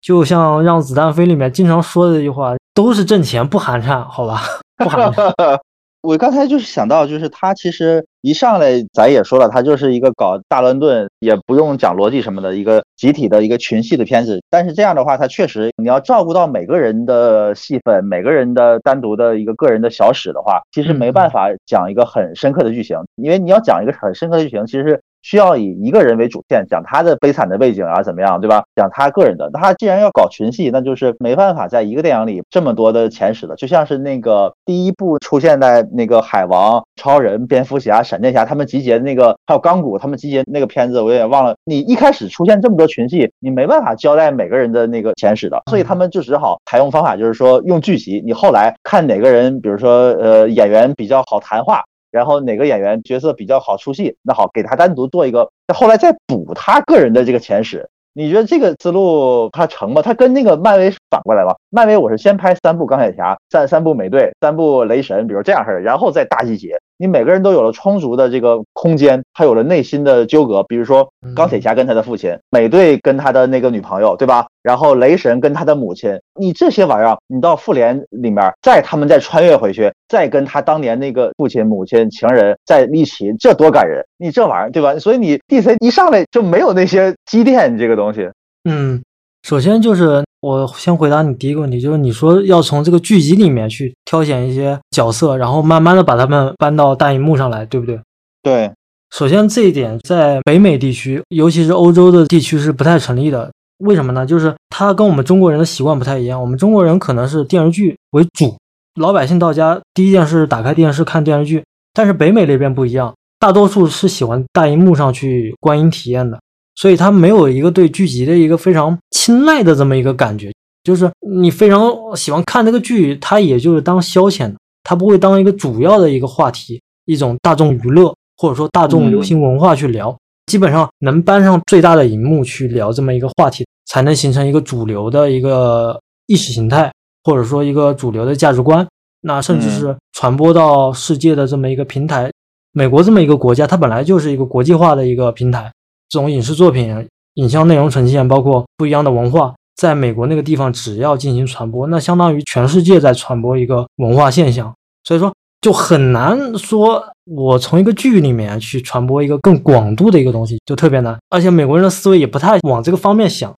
就像《让子弹飞》里面经常说的这句话，都是挣钱，不寒碜，好吧？不寒碜。我刚才就是想到，就是他其实一上来咱也说了，他就是一个搞大乱炖，也不用讲逻辑什么的一个集体的一个群戏的片子。但是这样的话，他确实你要照顾到每个人的戏份，每个人的单独的一个个人的小史的话，其实没办法讲一个很深刻的剧情，因为你要讲一个很深刻的剧情，其实。需要以一个人为主线，讲他的悲惨的背景啊，怎么样，对吧？讲他个人的。他既然要搞群戏，那就是没办法在一个电影里这么多的前史的。就像是那个第一部出现在那个海王、超人、蝙蝠侠、闪电侠他们集结的那个，还有钢骨他们集结那个片子，我也忘了。你一开始出现这么多群戏，你没办法交代每个人的那个前史的，所以他们就只好采用方法，就是说用剧集。你后来看哪个人，比如说呃演员比较好谈话。然后哪个演员角色比较好出戏，那好，给他单独做一个，后来再补他个人的这个前史。你觉得这个思路他成吗？他跟那个漫威反过来吧。漫威我是先拍三部钢铁侠，三三部美队，三部雷神，比如这样式的，然后再大集结。你每个人都有了充足的这个空间，他有了内心的纠葛，比如说钢铁侠跟他的父亲，美队跟他的那个女朋友，对吧？然后雷神跟他的母亲，你这些玩意儿，你到复联里面再他们再穿越回去，再跟他当年那个父亲、母亲、情人在一起，这多感人！你这玩意儿，对吧？所以你 DC 一上来就没有那些积淀这个东西。嗯，首先就是我先回答你第一个问题，就是你说要从这个剧集里面去挑选一些角色，然后慢慢的把他们搬到大荧幕上来，对不对？对。首先这一点在北美地区，尤其是欧洲的地区是不太成立的。为什么呢？就是它跟我们中国人的习惯不太一样。我们中国人可能是电视剧为主，老百姓到家第一件事打开电视看电视剧。但是北美那边不一样，大多数是喜欢大荧幕上去观影体验的。所以他没有一个对剧集的一个非常青睐的这么一个感觉，就是你非常喜欢看这个剧，它也就是当消遣的，它不会当一个主要的一个话题，一种大众娱乐或者说大众流行文化去聊。基本上能搬上最大的荧幕去聊这么一个话题，才能形成一个主流的一个意识形态，或者说一个主流的价值观，那甚至是传播到世界的这么一个平台。美国这么一个国家，它本来就是一个国际化的一个平台。这种影视作品、影像内容呈现，包括不一样的文化，在美国那个地方，只要进行传播，那相当于全世界在传播一个文化现象。所以说，就很难说我从一个剧里面去传播一个更广度的一个东西，就特别难。而且美国人的思维也不太往这个方面想。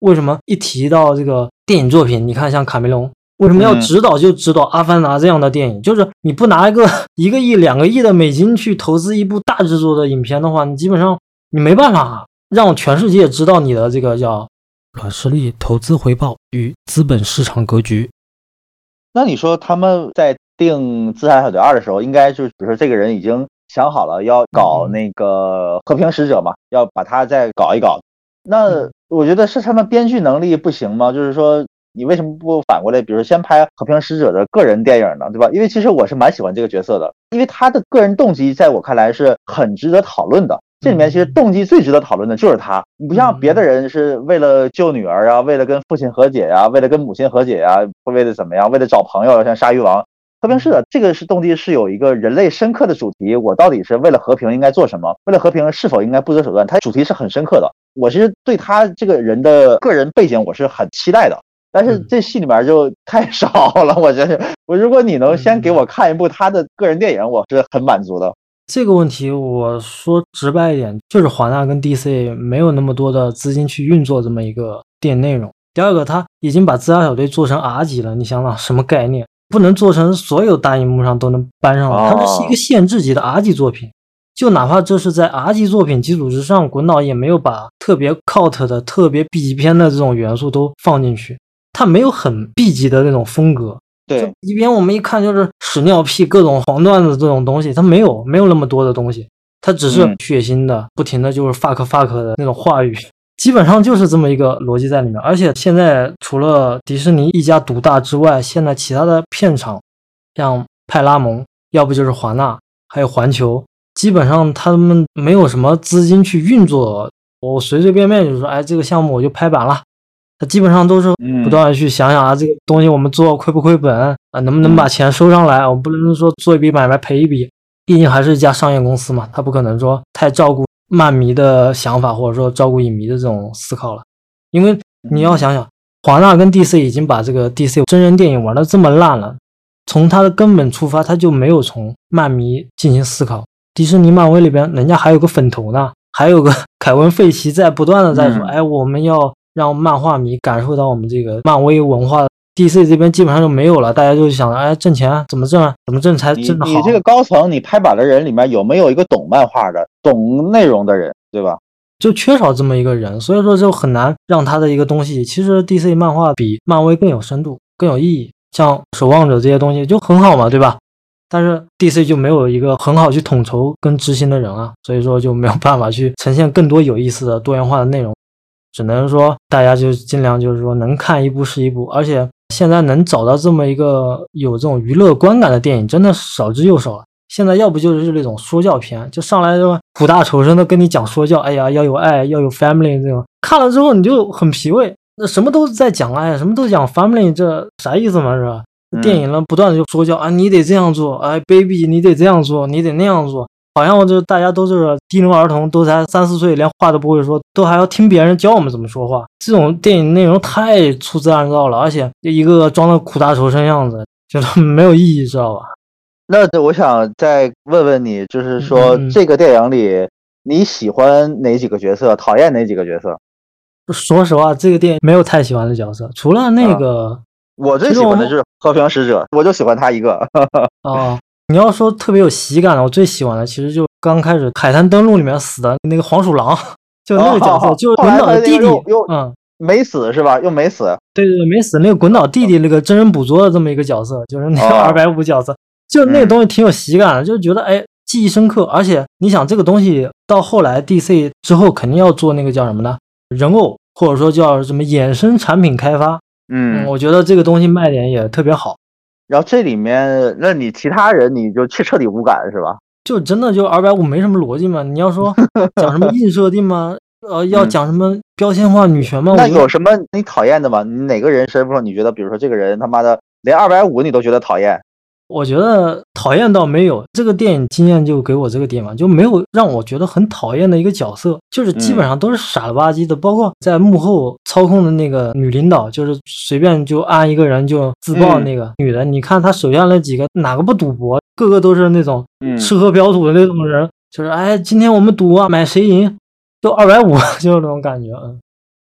为什么一提到这个电影作品，你看像卡梅隆，为什么要指导就指导《阿凡达》这样的电影？就是你不拿一个 一个亿、两个亿的美金去投资一部大制作的影片的话，你基本上。你没办法让全世界知道你的这个叫软实力、投资回报与资本市场格局。那你说他们在定《资产小队二》的时候，应该就是比如说这个人已经想好了要搞那个和平使者嘛，要把他再搞一搞。那我觉得是他们编剧能力不行吗？就是说你为什么不反过来，比如先拍和平使者的个人电影呢？对吧？因为其实我是蛮喜欢这个角色的，因为他的个人动机在我看来是很值得讨论的。这里面其实动机最值得讨论的就是他，你不像别的人是为了救女儿啊，为了跟父亲和解呀，为了跟母亲和解呀，为了怎么样，为了找朋友，像鲨鱼王。和平是的这个是动机是有一个人类深刻的主题，我到底是为了和平应该做什么？为了和平是否应该不择手段？它主题是很深刻的。我其实对他这个人的个人背景我是很期待的。但是这戏里面就太少了，我觉得。我如果你能先给我看一部他的个人电影，我是很满足的。这个问题我说直白一点，就是华纳跟 DC 没有那么多的资金去运作这么一个电影内容。第二个，他已经把自杀小队做成 R 级了，你想想什么概念？不能做成所有大荧幕上都能搬上来，它这是一个限制级的 R 级作品。就哪怕这是在 R 级作品基础之上，滚导也没有把特别 cult 的、特别 B 级片的这种元素都放进去，它没有很 B 级的那种风格。对，一边我们一看就是屎尿屁、各种黄段子这种东西，它没有没有那么多的东西，它只是血腥的，不停的就是 fuck fuck 的那种话语，基本上就是这么一个逻辑在里面。而且现在除了迪士尼一家独大之外，现在其他的片场，像派拉蒙，要不就是华纳，还有环球，基本上他们没有什么资金去运作，我随随便便就说，哎，这个项目我就拍板了。他基本上都是不断的去想想啊，这个东西我们做亏不亏本啊，能不能把钱收上来？我不能说做一笔买卖赔一笔，毕竟还是一家商业公司嘛，他不可能说太照顾漫迷的想法，或者说照顾影迷的这种思考了。因为你要想想，华纳跟 DC 已经把这个 DC 真人电影玩的这么烂了，从它的根本出发，他就没有从漫迷进行思考。迪士尼、漫威里边，人家还有个粉头呢，还有个 凯文·费奇在不断的在说，哎，我们要。让漫画迷感受到我们这个漫威文化，DC 这边基本上就没有了。大家就想着，哎，挣钱怎么挣？怎么挣才挣得好？你这个高层，你拍板的人里面有没有一个懂漫画的、懂内容的人，对吧？就缺少这么一个人，所以说就很难让他的一个东西。其实 DC 漫画比漫威更有深度、更有意义。像守望者这些东西就很好嘛，对吧？但是 DC 就没有一个很好去统筹跟执行的人啊，所以说就没有办法去呈现更多有意思的多元化的内容。只能说大家就尽量就是说能看一部是一部，而且现在能找到这么一个有这种娱乐观感的电影，真的少之又少了。现在要不就是那种说教片，就上来就苦大仇深的跟你讲说教，哎呀要有爱，要有 family 这种，看了之后你就很疲惫。那什么都在讲爱，什么都讲 family，这啥意思嘛是吧？电影呢不断的就说教啊，你得这样做，哎 baby 你得这样做，你得那样做。好像我就大家都是低龄儿童，都才三四岁，连话都不会说，都还要听别人教我们怎么说话。这种电影内容太粗制滥造了，而且一个个装的苦大仇深样子，觉得没有意义，知道吧？那我想再问问你，就是说这个电影里你喜欢哪几个角色，讨厌哪几个角色？说实话，这个电影没有太喜欢的角色，除了那个，我最喜欢的就是和平使者，我就喜欢他一个。哦。你要说特别有喜感的，我最喜欢的其实就刚开始《海滩登陆》里面死的那个黄鼠狼，就那个角色，就滚岛的弟弟，嗯，没死是吧？又没死？对对对，没死。那个滚岛弟弟那个真人捕捉的这么一个角色，就是那个二百五角色，就那个东西挺有喜感的，就觉得哎记忆深刻。而且你想这个东西到后来 DC 之后肯定要做那个叫什么呢？人偶或者说叫什么衍生产品开发，嗯，我觉得这个东西卖点也特别好。然后这里面，那你其他人你就彻彻底无感是吧？就真的就二百五没什么逻辑嘛？你要说 讲什么硬设定吗？呃，要讲什么标签化女权吗？那有什么你讨厌的吗？你哪个人身份你觉得，比如说这个人他妈的连二百五你都觉得讨厌？我觉得讨厌倒没有，这个电影经验就给我这个点嘛，就没有让我觉得很讨厌的一个角色，就是基本上都是傻了吧唧的，包括在幕后操控的那个女领导，就是随便就按一个人就自爆那个女的，你看她手下那几个哪个不赌博，个个都是那种吃喝嫖赌的那种人，就是哎，今天我们赌啊，买谁赢，就二百五，就是那种感觉，嗯。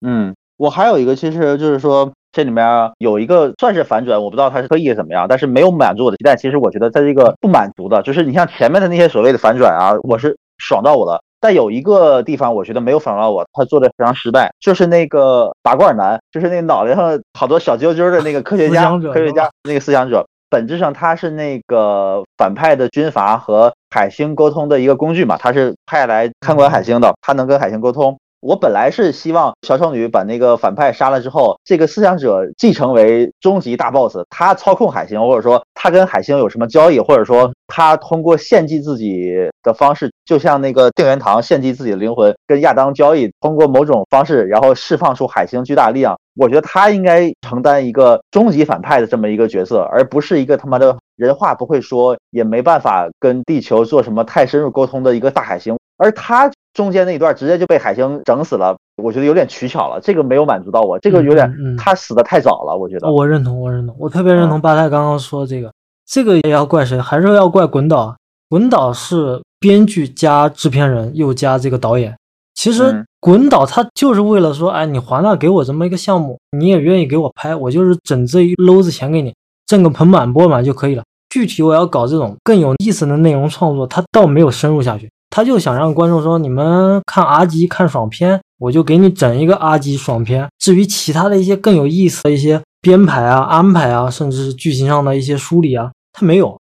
嗯，我还有一个其实就是说。这里面有一个算是反转，我不知道他是刻意怎么样，但是没有满足我的期待。其实我觉得在这个不满足的，就是你像前面的那些所谓的反转啊，我是爽到我了。但有一个地方我觉得没有爽到我，他做的非常失败，就是那个拔罐男，就是那脑袋上好多小揪揪的那个科学家，科学家那个思想者，本质上他是那个反派的军阀和海星沟通的一个工具嘛，他是派来看管海星的，他能跟海星沟通。我本来是希望小丑女把那个反派杀了之后，这个思想者继承为终极大 boss，他操控海星，或者说他跟海星有什么交易，或者说他通过献祭自己的方式，就像那个定元堂献祭自己的灵魂，跟亚当交易，通过某种方式，然后释放出海星巨大力量。我觉得他应该承担一个终极反派的这么一个角色，而不是一个他妈的人话不会说，也没办法跟地球做什么太深入沟通的一个大海星，而他。中间那一段直接就被海星整死了，我觉得有点取巧了，这个没有满足到我，这个有点嗯嗯他死的太早了，我觉得。我认同，我认同，我特别认同八太刚刚说的这个，这个也要怪谁？还是要怪滚导啊。滚导是编剧加制片人又加这个导演。其实嗯滚导他就是为了说，哎，你华纳给我这么一个项目，你也愿意给我拍，我就是整这一篓子钱给你，挣个盆满钵满就可以了。具体我要搞这种更有意思的内容创作，他倒没有深入下去，他就想让观众说，你们看 R 级看爽片，我就给你整一个 R 级爽片。至于其他的一些更有意思的一些编排啊、安排啊，甚至是剧情上的一些梳理啊，他没有，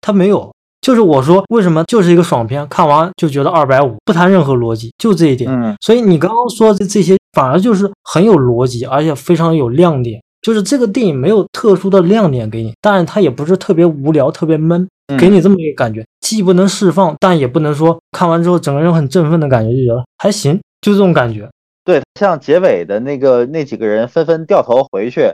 他没有。就是我说为什么就是一个爽片，看完就觉得二百五，不谈任何逻辑，就这一点。嗯所以你刚刚说的这些反而就是很有逻辑，而且非常有亮点。就是这个电影没有特殊的亮点给你，但是它也不是特别无聊、特别闷，嗯给你这么一个感觉，既不能释放，但也不能说看完之后整个人很振奋的感觉，就觉得还行，就这种感觉。对，像结尾的那个那几个人纷纷掉头回去，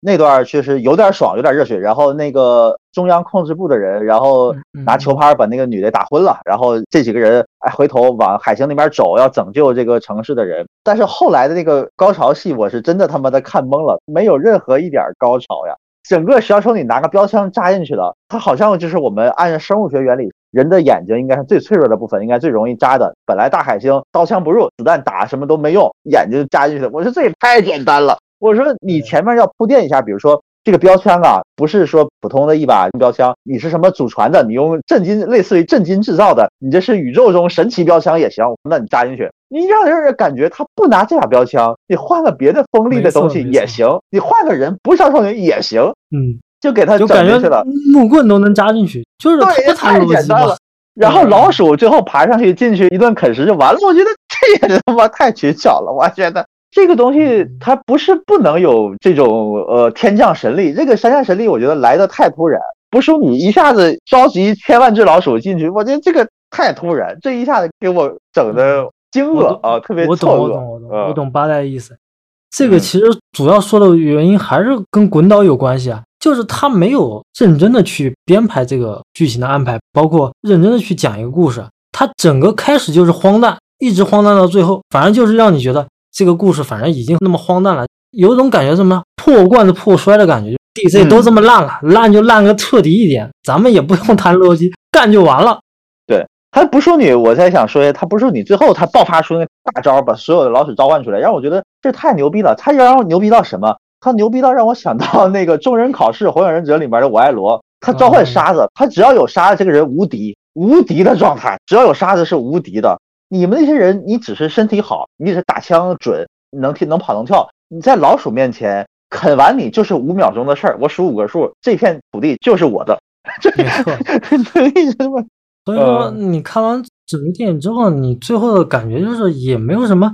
那段确实有点爽，有点热血。然后那个中央控制部的人，然后拿球拍把那个女的打昏了，然后这几个人哎回头往海星那边走，要拯救这个城市的人。但是后来的那个高潮戏，我是真的他妈的看懵了，没有任何一点高潮呀。整个小丑你拿个标枪扎进去了，它好像就是我们按照生物学原理，人的眼睛应该是最脆弱的部分，应该最容易扎的。本来大海星刀枪不入，子弹打什么都没用，眼睛扎进去了。我说这也太简单了。我说你前面要铺垫一下，比如说这个标枪啊，不是说普通的一把标枪，你是什么祖传的，你用震金类似于震金制造的，你这是宇宙中神奇标枪也行，那你扎进去，你让人感觉他不拿这把标枪，你换个别的锋利的东西也行，你换个人不是小丑女也行，嗯，就给他就感觉整进去了。木棍都能扎进去，就是太简单了。。然后老鼠最后爬上去进去一顿啃食就完了，我觉得这也他妈太取巧了。我觉得这个东西它不是不能有这种呃天降神力，这个山下神力我觉得来的太突然，不是你一下子召集千万只老鼠进去，我觉得这个太突然，这一下子给我整的惊我懂愕啊，特别我懂，错愕。我懂，我懂，嗯我懂八代的意思。这个嗯其实主要说的原因还是跟滚导有关系啊，就是他没有认真的去编排这个剧情的安排，包括认真的去讲一个故事。他整个开始就是荒诞，一直荒诞到最后，反正就是让你觉得这个故事反正已经那么荒诞了，有一种感觉什么破罐子破摔的感觉。DC 嗯都这么烂了，烂就烂个彻底一点，咱们也不用谈逻辑，干就完了。对他不说你，我才想说，他不说你，最后他爆发出那个大招，把所有的老鼠召唤出来，让我觉得这太牛逼了。他让我牛逼到什么？他牛逼到让我想到那个《众人考试火影忍者》里面的我爱罗，他召唤沙子，他只要有沙子，这个人无敌，无敌的状态，只要有沙子是无敌的。你们那些人，你只是身体好，你只是打枪准，能踢能跑能跳，你在老鼠面前啃完你就是五秒钟的事儿。我数五个数，这片土地就是我的。没错。所以说，嗯你看完整个电影之后，你最后的感觉就是也没有什么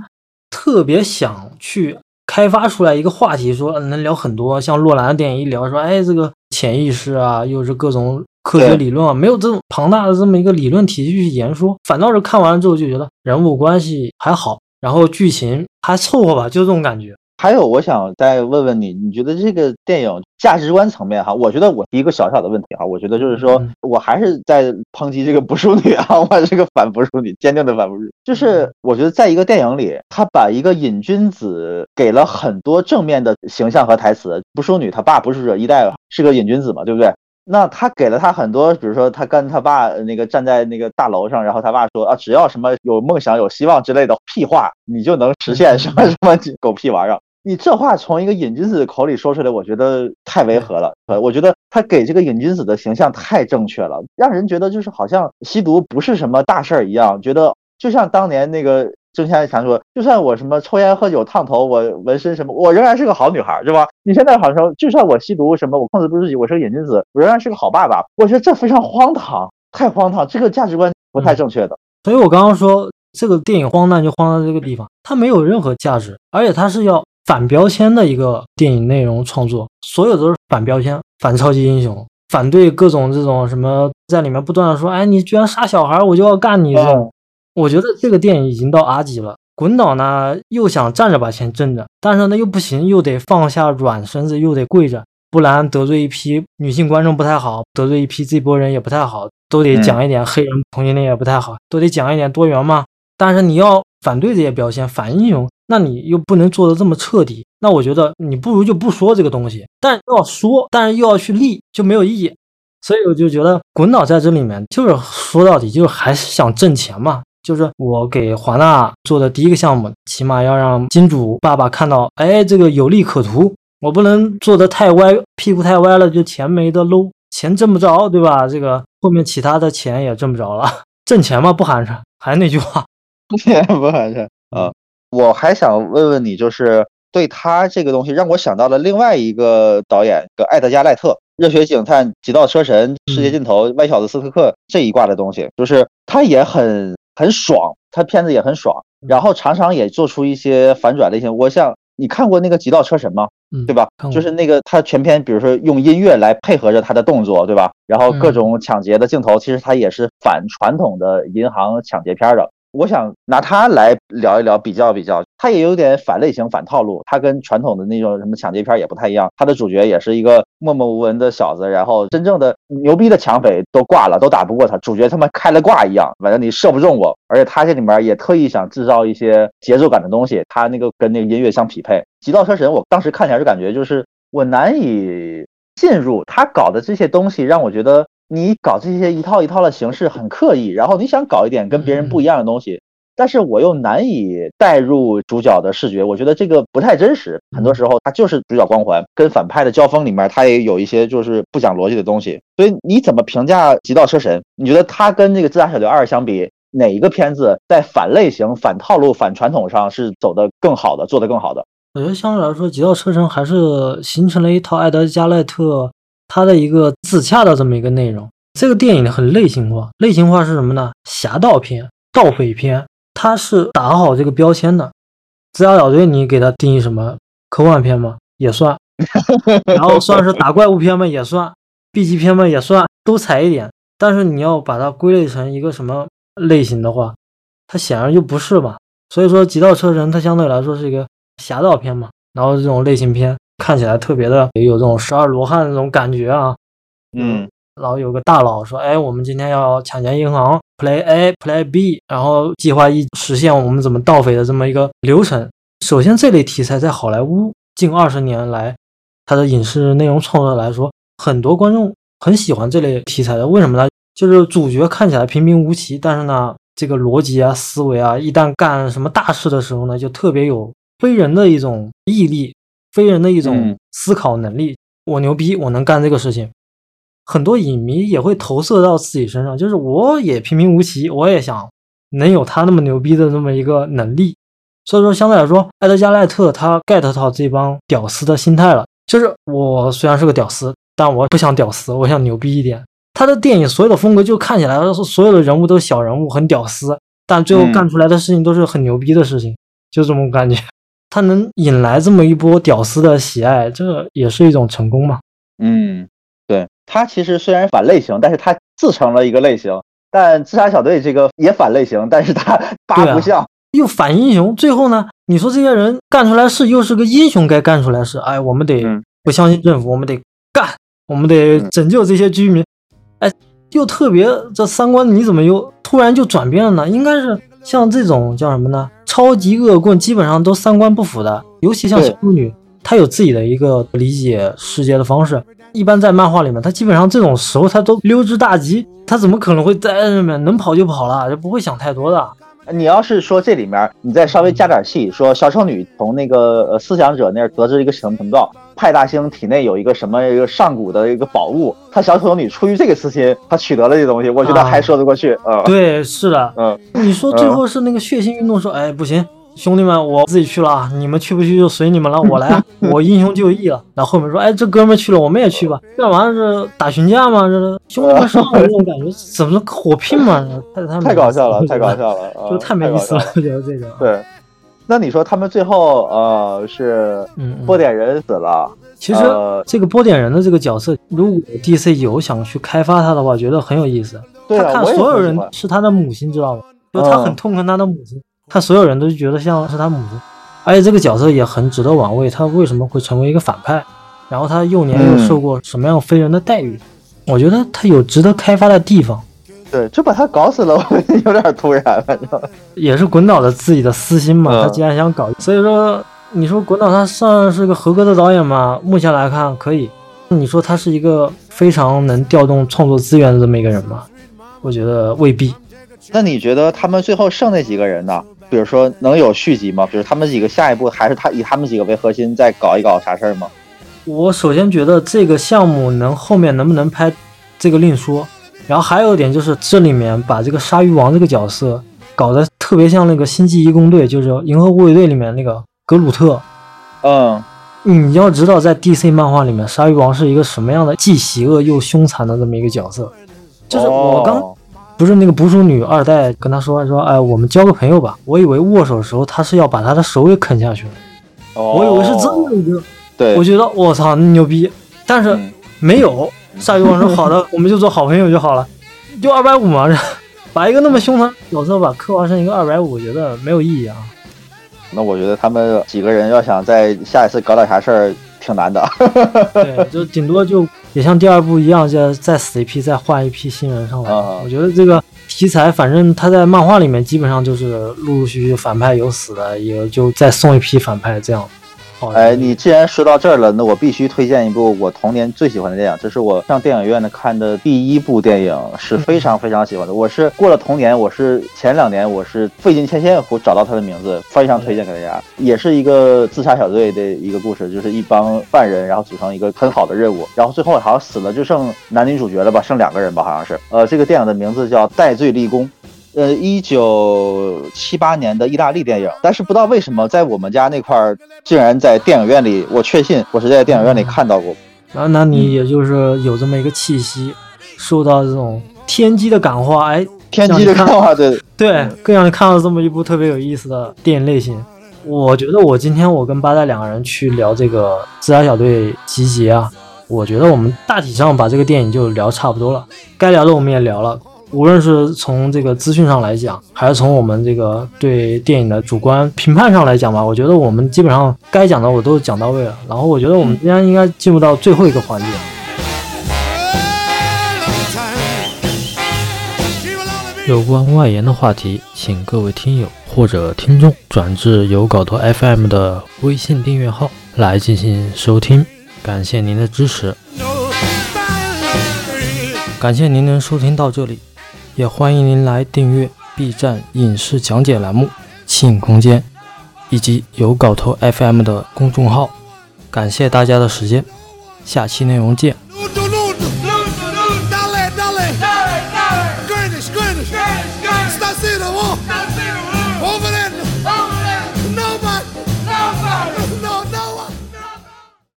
特别想去开发出来一个话题，说嗯能聊很多。像洛兰的电影一聊说，哎，这个潜意识啊，又是各种科学理论啊，没有这种庞大的这么一个理论体系去言说，反倒是看完了之后就觉得人物关系还好，然后剧情还凑合吧，就这种感觉。还有，我想再问问你，你觉得这个电影价值观层面哈？我觉得我一个小小的问题哈，我觉得就是说嗯我还是在抨击这个不淑女啊，我这个反不淑女，坚定的反不淑女。就是我觉得在一个电影里，他把一个瘾君子给了很多正面的形象和台词。不淑女她爸不是惹一代是个瘾君子嘛，对不对？那他给了他很多，比如说他跟他爸呃那个站在那个大楼上，然后他爸说啊，只要什么有梦想、有希望之类的屁话，你就能实现什么什么狗屁玩意儿。你这话从一个瘾君子口里说出来，我觉得太违和了。呃，我觉得他给这个瘾君子的形象太正确了，让人觉得就是好像吸毒不是什么大事儿一样，觉得就像当年那个郑先强说，就算我什么抽烟喝酒烫头，我纹身什么，我仍然是个好女孩，是吧？你现在好像就算我吸毒什么，我控制不住自己，我是个瘾君子，我仍然是个好爸爸。我觉得这非常荒唐，太荒唐，这个价值观不太正确的。所以我刚刚说这个电影荒诞就荒诞在这个地方，它没有任何价值，而且它是要反标签的一个电影内容创作，所有都是反标签、反超级英雄、反对各种这种什么，在里面不断的说，哎，你居然杀小孩，我就要干你这种。我觉得这个电影已经到 R 级了。滚导呢又想站着把钱挣着，但是呢又不行，又得放下软身子，又得跪着，不然得罪一批女性观众不太好，得罪一批这波人也不太好，都得讲一点黑人同性恋也不太好，都得讲一点多元嘛。但是你要反对这些标签，反英雄，那你又不能做的这么彻底，那我觉得你不如就不说这个东西，但又要说，但是又要去立，就没有意义。所以我就觉得滚导在这里面就是说到底就是还是想挣钱嘛，就是我给华纳做的第一个项目，起码要让金主爸爸看到，哎，这个有利可图，我不能做的太歪，屁股太歪了，就钱没得搂，钱挣不着，对吧？这个后面其他的钱也挣不着了，挣钱嘛不寒碜，还是那句话，不寒碜啊。我还想问问你，就是对他这个东西，让我想到了另外一个导演，个艾德加赖特。热血警探、极道车神、世界尽头、歪小子斯特克这一挂的东西，就是他也很很爽，他片子也很爽，然后常常也做出一些反转类型。我想你看过那个极道车神吗？对吧？就是那个他全片，比如说用音乐来配合着他的动作，对吧？然后各种抢劫的镜头，其实他也是反传统的银行抢劫片的。我想拿他来聊一聊，比较比较，他也有点反类型、反套路。他跟传统的那种什么抢劫片也不太一样。他的主角也是一个默默无闻的小子，然后真正的牛逼的抢匪都挂了，都打不过他。主角他妈开了挂一样，反正你射不中我。而且他这里面也特意想制造一些节奏感的东西，他那个跟那个音乐相匹配。《极道车神》，我当时看起来就感觉就是我难以进入他搞的这些东西，让我觉得。你搞这些一套一套的形式很刻意，然后你想搞一点跟别人不一样的东西，但是我又难以带入主角的视觉，我觉得这个不太真实。很多时候，他就是主角光环，跟反派的交锋里面，他也有一些就是不讲逻辑的东西。所以你怎么评价《极道车神》？你觉得他跟那个《自杀小队二》相比，哪一个片子在反类型、反套路、反传统上是走得更好的，做得更好的？我觉得相对来说，《极道车神》还是形成了一套艾德加赖特他的一个自洽的这么一个内容。这个电影很类型化，类型化是什么呢？侠盗片、盗匪片，它是打好这个标签的。自杀小队，你给它定义什么？科幻片吗？也算。然后算是打怪物片吗？也算。B 级片吗？也算，都踩一点。但是你要把它归类成一个什么类型的话，它显然就不是嘛。所以说，《极道车神》它相对来说是一个侠盗片嘛。然后这种类型片看起来特别的有这种十二罗汉那种感觉啊。嗯。然后有个大佬说：“哎，我们今天要抢劫银行，Play A，Play B，然后计划一实现我们怎么盗匪的这么一个流程。首先，这类题材在好莱坞近二十年来，它的影视内容创作来说，很多观众很喜欢这类题材的。为什么呢？就是主角看起来平平无奇，但是呢，这个逻辑啊、思维啊，一旦干什么大事的时候呢，就特别有非人的一种毅力，非人的一种思考能力。我牛逼，我能干这个事情。”很多影迷也会投射到自己身上，就是我也平平无奇，我也想能有他那么牛逼的那么一个能力。所以说，相对来说，艾德加赖特他 get 到这帮屌丝的心态了。就是我虽然是个屌丝，但我不想屌丝，我想牛逼一点。他的电影所有的风格就看起来所有的人物都是小人物，很屌丝，但最后干出来的事情都是很牛逼的事情，就这种感觉。他能引来这么一波屌丝的喜爱，这也是一种成功嘛？嗯。对他其实虽然反类型，但是他自成了一个类型。但自杀小队这个也反类型，但是他 八不像，又反英雄。最后呢，你说这些人干出来事，又是个英雄该干出来事。哎，我们得不相信政府，我们得干，我们得拯救这些居民。哎，又特别这三观，你怎么又突然就转变了呢？应该是像这种叫什么呢？超级恶棍基本上都三观不符的，尤其像小淑女，她有自己的一个理解世界的方式。一般在漫画里面，她基本上这种时候她都溜之大吉，她怎么可能会在上面能跑就跑了，就不会想太多的。你要是说这里面你再稍微加点戏，说小丑女从那个呃思想者那儿得知一个什么情报，派大星体内有一个什么一个上古的一个宝物，他小丑女出于这个私心，他取得了这东西，我觉得还说得过去。嗯，对，是的，嗯，你说最后是那个血腥运动说，哎，不行。兄弟们，我自己去了，你们去不去就随你们了。我来，我英雄就义了。然后后面说，哎，这哥们去了，我们也去吧。这玩意儿是打群架吗？这是兄弟们上来这种感觉，怎么火拼嘛？太太太搞笑了，太搞笑了，就太没意思了。我觉得这个。对，那你说他们最后呃是波点人死了？其实这个波点人的这个角色，如果 DC 有想去开发他的话，觉得很有意思。他看所有人是他的母亲，知道吗？就他很痛恨他的母亲。他所有人都觉得像是他母亲，而且这个角色也很值得玩味。他为什么会成为一个反派？然后他幼年又受过什么样非人的待遇？我觉得他有值得开发的地方。对，就把他搞死了，我有点突然，反正也是滚导的自己的私心嘛。嗯他既然想搞，所以说你说滚导他算是个合格的导演吗？目前来看可以。你说他是一个非常能调动创作资源的这么一个人吗？我觉得未必。那你觉得他们最后剩那几个人呢？比如说能有续集吗？比如他们几个下一步还是他以他们几个为核心再搞一搞啥事儿吗？我首先觉得这个项目能后面能不能拍，这个另说。然后还有一点就是这里面把这个鲨鱼王这个角色搞得特别像那个星际义工队，就是银河护卫队里面那个格鲁特。嗯，你要知道，在 DC 漫画里面，鲨鱼王是一个什么样的既邪恶又凶残的这么一个角色。就是我刚哦不是那个捕鼠女二代跟他说说，哎，我们交个朋友吧。我以为握手的时候他是要把他的手给啃下去了，哦我以为是这么一个，对，我觉得我操牛逼，但是嗯没有。鲨鱼王说好的，我们就做好朋友就好了，就二百五嘛，把一个那么凶残的角色吧刻画成一个二百五，我觉得没有意义啊。那我觉得他们几个人要想在下一次搞点啥事儿，挺难的。对，就顶多就也像第二部一样，就再死一批，再换一批新人上来。啊我觉得这个题材，反正他在漫画里面基本上就是陆陆续续反派有死的，也就再送一批反派这样。好，哎，你既然说到这儿了，那我必须推荐一部我童年最喜欢的电影，这是我上电影院的看的第一部电影，是非常非常喜欢的。我是过了童年，我是前两年我是费尽千辛苦找到他的名字，非常推荐给大家。也是一个自杀小队的一个故事，就是一帮犯人，然后组成一个很好的任务，然后最后好像死了就剩男女主角了吧，剩两个人吧，好像是。呃，这个电影的名字叫《戴罪立功》。呃，一九七八年的意大利电影，但是不知道为什么在我们家那块儿，竟然在电影院里，我确信我是在电影院里看到过。然后那你也就是有这么一个气息，受到这种天机的感化，哎，天机的感化，对，对，更让你看到这么一部特别有意思的电影类型。我觉得我今天我跟八代两个人去聊这个自杀小队集结啊，我觉得我们大体上把这个电影就聊差不多了，该聊的我们也聊了。无论是从这个资讯上来讲，还是从我们这个对电影的主观评判上来讲吧，我觉得我们基本上该讲的我都讲到位了。然后我觉得我们今天应该进入到最后一个环节，有关外延的话题，请各位听友或者听众转至有搞头 FM 的微信订阅号来进行收听，感谢您的支持，感谢您能收听到这里，也欢迎您来订阅 B 站影视讲解栏目“庆空间”以及有搞头 FM 的公众号，感谢大家的时间，下期内容见。